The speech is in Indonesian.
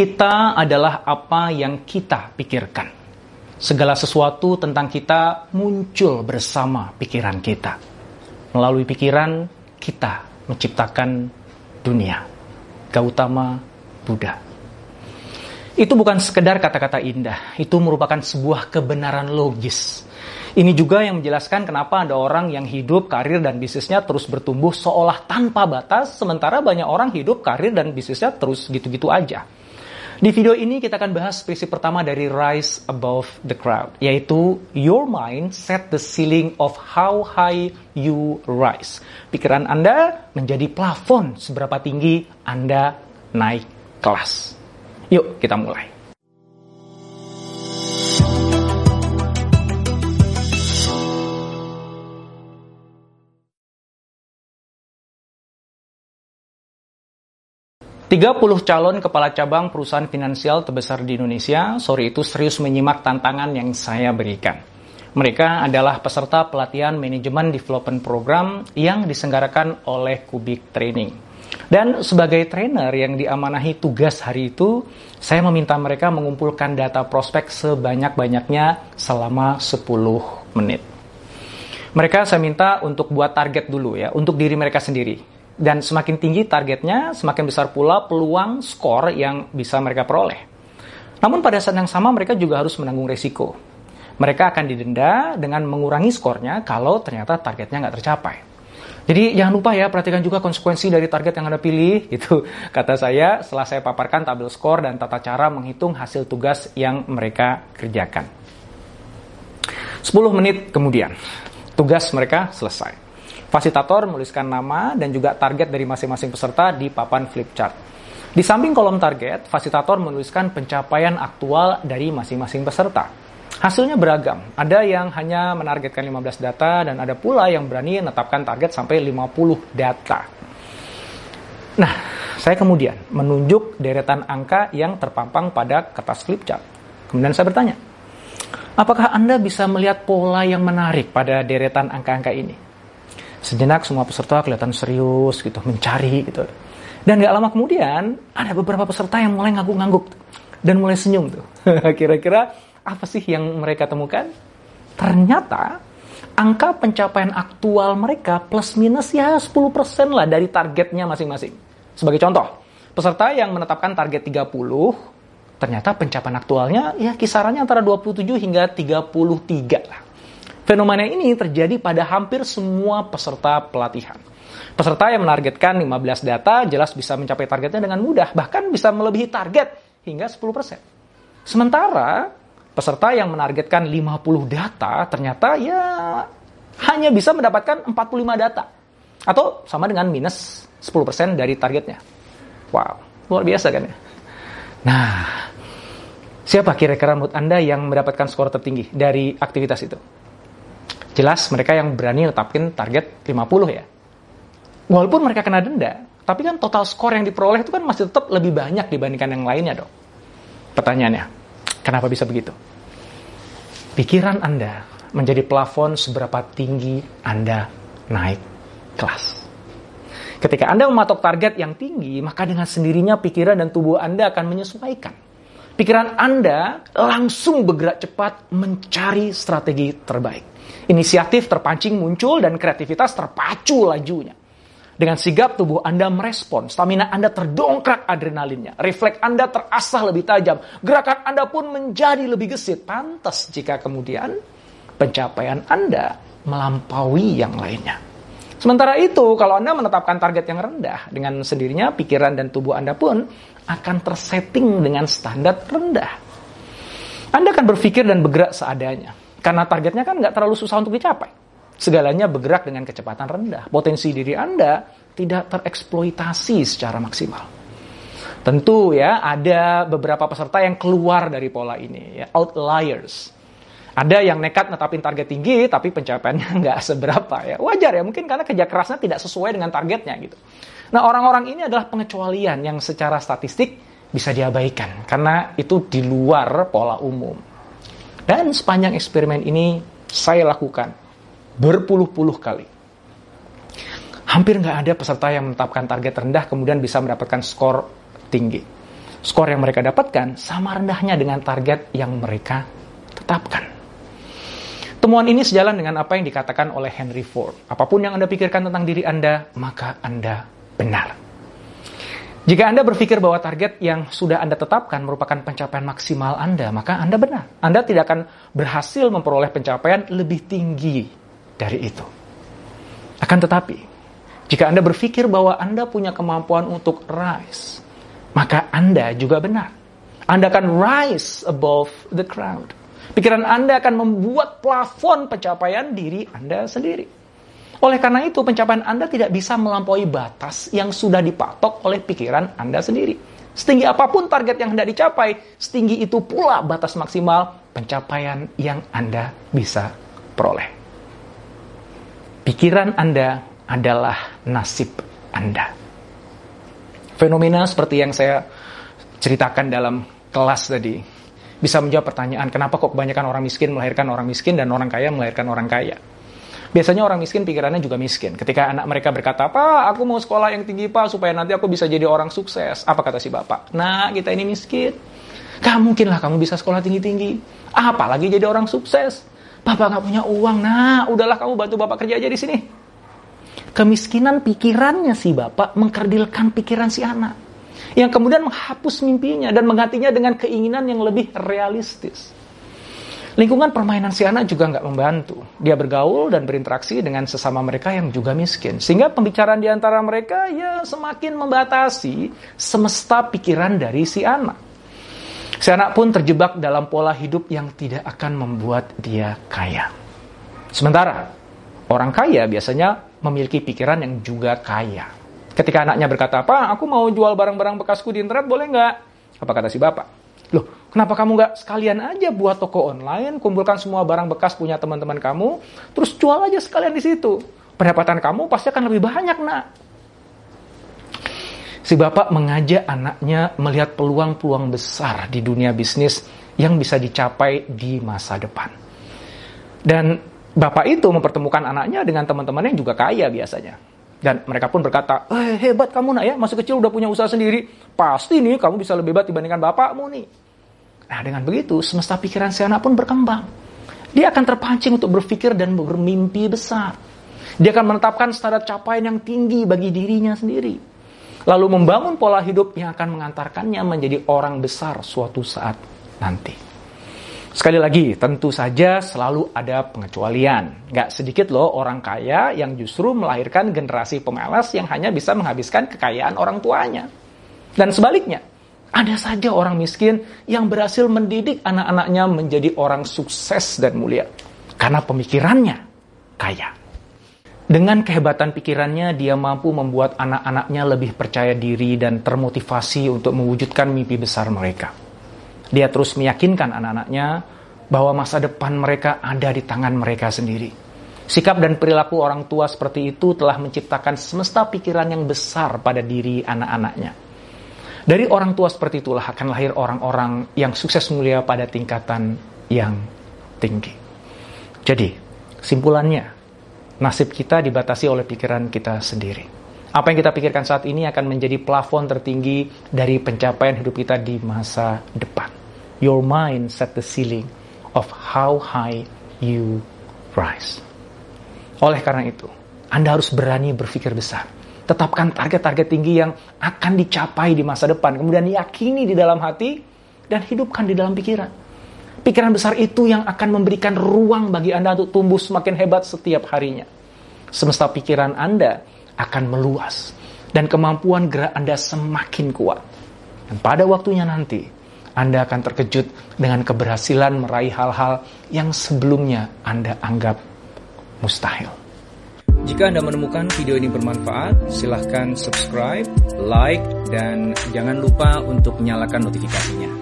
Kita adalah apa yang kita pikirkan. Segala sesuatu tentang kita muncul bersama pikiran kita. Melalui pikiran, kita menciptakan dunia. Gautama Buddha. Itu bukan sekedar kata-kata indah, itu merupakan sebuah kebenaran logis. Ini juga yang menjelaskan kenapa ada orang yang hidup, karir, dan bisnisnya terus bertumbuh seolah tanpa batas, sementara banyak orang hidup, karir, dan bisnisnya terus gitu-gitu aja. Di video ini kita akan bahas prinsip pertama dari Rise Above the Crowd, yaitu Your mind set the ceiling of how high you rise. Pikiran Anda menjadi plafon seberapa tinggi Anda naik kelas. Yuk kita mulai. Tiga puluh calon kepala cabang perusahaan finansial terbesar di Indonesia sore itu serius menyimak tantangan yang saya berikan. Mereka adalah peserta pelatihan manajemen development program yang disenggarakan oleh Kubik Training. Dan sebagai trainer yang diamanahi tugas hari itu, saya meminta mereka mengumpulkan data prospek sebanyak-banyaknya selama 10 menit. Mereka saya minta untuk buat target dulu ya, untuk diri mereka sendiri dan semakin tinggi targetnya, semakin besar pula peluang skor yang bisa mereka peroleh. Namun pada saat yang sama mereka juga harus menanggung resiko. Mereka akan didenda dengan mengurangi skornya kalau ternyata targetnya nggak tercapai. Jadi jangan lupa ya perhatikan juga konsekuensi dari target yang Anda pilih gitu. Kata saya setelah saya paparkan tabel skor dan tata cara menghitung hasil tugas yang mereka kerjakan. 10 menit kemudian, tugas mereka selesai. Fasilitator menuliskan nama dan juga target dari masing-masing peserta di papan flip chart. Di samping kolom target, fasilitator menuliskan pencapaian aktual dari masing-masing peserta. Hasilnya beragam. Ada yang hanya menargetkan 15 data dan ada pula yang berani menetapkan target sampai 50 data. Nah, saya kemudian menunjuk deretan angka yang terpampang pada kertas flip chart. Kemudian saya bertanya, apakah Anda bisa melihat pola yang menarik pada deretan angka-angka ini? Sejenak semua peserta kelihatan serius gitu, mencari gitu. Dan gak lama kemudian ada beberapa peserta yang mulai ngangguk-ngangguk dan mulai senyum tuh. Kira-kira apa sih yang mereka temukan? Ternyata angka pencapaian aktual mereka plus minus ya 10% lah dari targetnya masing-masing. Sebagai contoh, peserta yang menetapkan target 30 ternyata pencapaian aktualnya ya kisarannya antara 27 hingga 33 lah. Fenomena ini terjadi pada hampir semua peserta pelatihan. Peserta yang menargetkan 15 data jelas bisa mencapai targetnya dengan mudah, bahkan bisa melebihi target hingga 10%. Sementara peserta yang menargetkan 50 data ternyata ya hanya bisa mendapatkan 45 data atau sama dengan minus 10% dari targetnya. Wow, luar biasa kan ya? Nah, siapa kira-kira menurut Anda yang mendapatkan skor tertinggi dari aktivitas itu? Jelas mereka yang berani netapin target 50 ya. Walaupun mereka kena denda, tapi kan total skor yang diperoleh itu kan masih tetap lebih banyak dibandingkan yang lainnya dong. Pertanyaannya, kenapa bisa begitu? Pikiran Anda menjadi plafon seberapa tinggi Anda naik kelas. Ketika Anda mematok target yang tinggi, maka dengan sendirinya pikiran dan tubuh Anda akan menyesuaikan. Pikiran Anda langsung bergerak cepat mencari strategi terbaik. Inisiatif terpancing muncul dan kreativitas terpacu lajunya. Dengan sigap tubuh Anda merespon, stamina Anda terdongkrak adrenalinnya, refleks Anda terasah lebih tajam, gerakan Anda pun menjadi lebih gesit. Pantas jika kemudian pencapaian Anda melampaui yang lainnya. Sementara itu, kalau Anda menetapkan target yang rendah, dengan sendirinya pikiran dan tubuh Anda pun akan tersetting dengan standar rendah. Anda akan berpikir dan bergerak seadanya. Karena targetnya kan nggak terlalu susah untuk dicapai. Segalanya bergerak dengan kecepatan rendah. Potensi diri Anda tidak tereksploitasi secara maksimal. Tentu ya, ada beberapa peserta yang keluar dari pola ini, ya, outliers. Ada yang nekat netapin target tinggi, tapi pencapaiannya nggak seberapa ya. Wajar ya, mungkin karena kerja kerasnya tidak sesuai dengan targetnya gitu. Nah, orang-orang ini adalah pengecualian yang secara statistik bisa diabaikan, karena itu di luar pola umum. Dan sepanjang eksperimen ini saya lakukan berpuluh-puluh kali. Hampir nggak ada peserta yang menetapkan target rendah kemudian bisa mendapatkan skor tinggi. skor yang mereka dapatkan sama rendahnya dengan target yang mereka tetapkan. Temuan ini sejalan dengan apa yang dikatakan oleh Henry Ford. Apa pun yang Anda pikirkan tentang diri Anda, maka Anda benar. Jika Anda berpikir bahwa target yang sudah Anda tetapkan merupakan pencapaian maksimal Anda, maka Anda benar. Anda tidak akan berhasil memperoleh pencapaian lebih tinggi dari itu. Akan tetapi, jika Anda berpikir bahwa Anda punya kemampuan untuk rise, maka Anda juga benar. Anda akan rise above the crowd. Pikiran Anda akan membuat plafon pencapaian diri Anda sendiri. Oleh karena itu, pencapaian Anda tidak bisa melampaui batas yang sudah dipatok oleh pikiran Anda sendiri. Setinggi apa pun target yang hendak dicapai, setinggi itu pula batas maksimal pencapaian yang Anda bisa peroleh. Pikiran Anda adalah nasib Anda. Fenomena seperti yang saya ceritakan dalam kelas tadi bisa menjawab pertanyaan kenapa kok kebanyakan orang miskin melahirkan orang miskin dan orang kaya melahirkan orang kaya. Biasanya orang miskin pikirannya juga miskin. Ketika anak mereka berkata, Pak, aku mau sekolah yang tinggi, Pak, supaya nanti aku bisa jadi orang sukses. Apa kata si bapak? Nah, kita ini miskin. Gak mungkinlah kamu bisa sekolah tinggi-tinggi. Apalagi jadi orang sukses. Bapak gak punya uang. Nah, udahlah kamu bantu bapak kerja aja di sini. Kemiskinan pikirannya si bapak mengkerdilkan pikiran si anak yang kemudian menghapus mimpinya dan menggantinya dengan keinginan yang lebih realistis. Lingkungan permainan si anak juga nggak membantu. Dia bergaul dan berinteraksi dengan sesama mereka yang juga miskin. Sehingga pembicaraan di antara mereka ya semakin membatasi semesta pikiran dari si anak. Si anak pun terjebak dalam pola hidup yang tidak akan membuat dia kaya. Sementara orang kaya biasanya memiliki pikiran yang juga kaya. Ketika anaknya berkata, Pak, aku mau jual barang-barang bekasku di internet, boleh nggak? Apa kata si bapak? Loh, kenapa kamu nggak sekalian aja buat toko online, kumpulkan semua barang bekas punya teman-teman kamu, terus jual aja sekalian di situ. Pendapatan kamu pasti akan lebih banyak, nak. Si bapak mengajak anaknya melihat peluang-peluang besar di dunia bisnis yang bisa dicapai di masa depan. Dan bapak itu mempertemukan anaknya dengan teman-temannya yang juga kaya biasanya. Dan mereka pun berkata, eh, hebat kamu nak ya, masih kecil udah punya usaha sendiri. Pasti nih kamu bisa lebih hebat dibandingkan bapakmu nih. Nah dengan begitu, semesta pikiran si anak pun berkembang. Dia akan terpancing untuk berpikir dan bermimpi besar. Dia akan menetapkan standar capaian yang tinggi bagi dirinya sendiri. Lalu membangun pola hidup yang akan mengantarkannya menjadi orang besar suatu saat nanti. Sekali lagi, tentu saja selalu ada pengecualian. Gak sedikit loh orang kaya yang justru melahirkan generasi pemalas yang hanya bisa menghabiskan kekayaan orang tuanya. Dan sebaliknya, ada saja orang miskin yang berhasil mendidik anak-anaknya menjadi orang sukses dan mulia. Karena pemikirannya kaya. Dengan kehebatan pikirannya, dia mampu membuat anak-anaknya lebih percaya diri dan termotivasi untuk mewujudkan mimpi besar mereka. Dia terus meyakinkan anak-anaknya bahwa masa depan mereka ada di tangan mereka sendiri. Sikap dan perilaku orang tua seperti itu telah menciptakan semesta pikiran yang besar pada diri anak-anaknya. Dari orang tua seperti itulah akan lahir orang-orang yang sukses mulia pada tingkatan yang tinggi. Jadi, simpulannya, nasib kita dibatasi oleh pikiran kita sendiri. Apa yang kita pikirkan saat ini akan menjadi plafon tertinggi dari pencapaian hidup kita di masa depan. Your mind set the ceiling of how high you rise. Oleh karena itu, Anda harus berani berpikir besar. Tetapkan target-target tinggi yang akan dicapai di masa depan. Kemudian yakini di dalam hati dan hidupkan di dalam pikiran. Pikiran besar itu yang akan memberikan ruang bagi Anda untuk tumbuh semakin hebat setiap harinya. Semesta pikiran Anda akan meluas dan kemampuan gerak Anda semakin kuat. Dan pada waktunya nanti, anda akan terkejut dengan keberhasilan meraih hal-hal yang sebelumnya Anda anggap mustahil. Jika Anda menemukan video ini bermanfaat, silahkan subscribe, like, dan jangan lupa untuk nyalakan notifikasinya.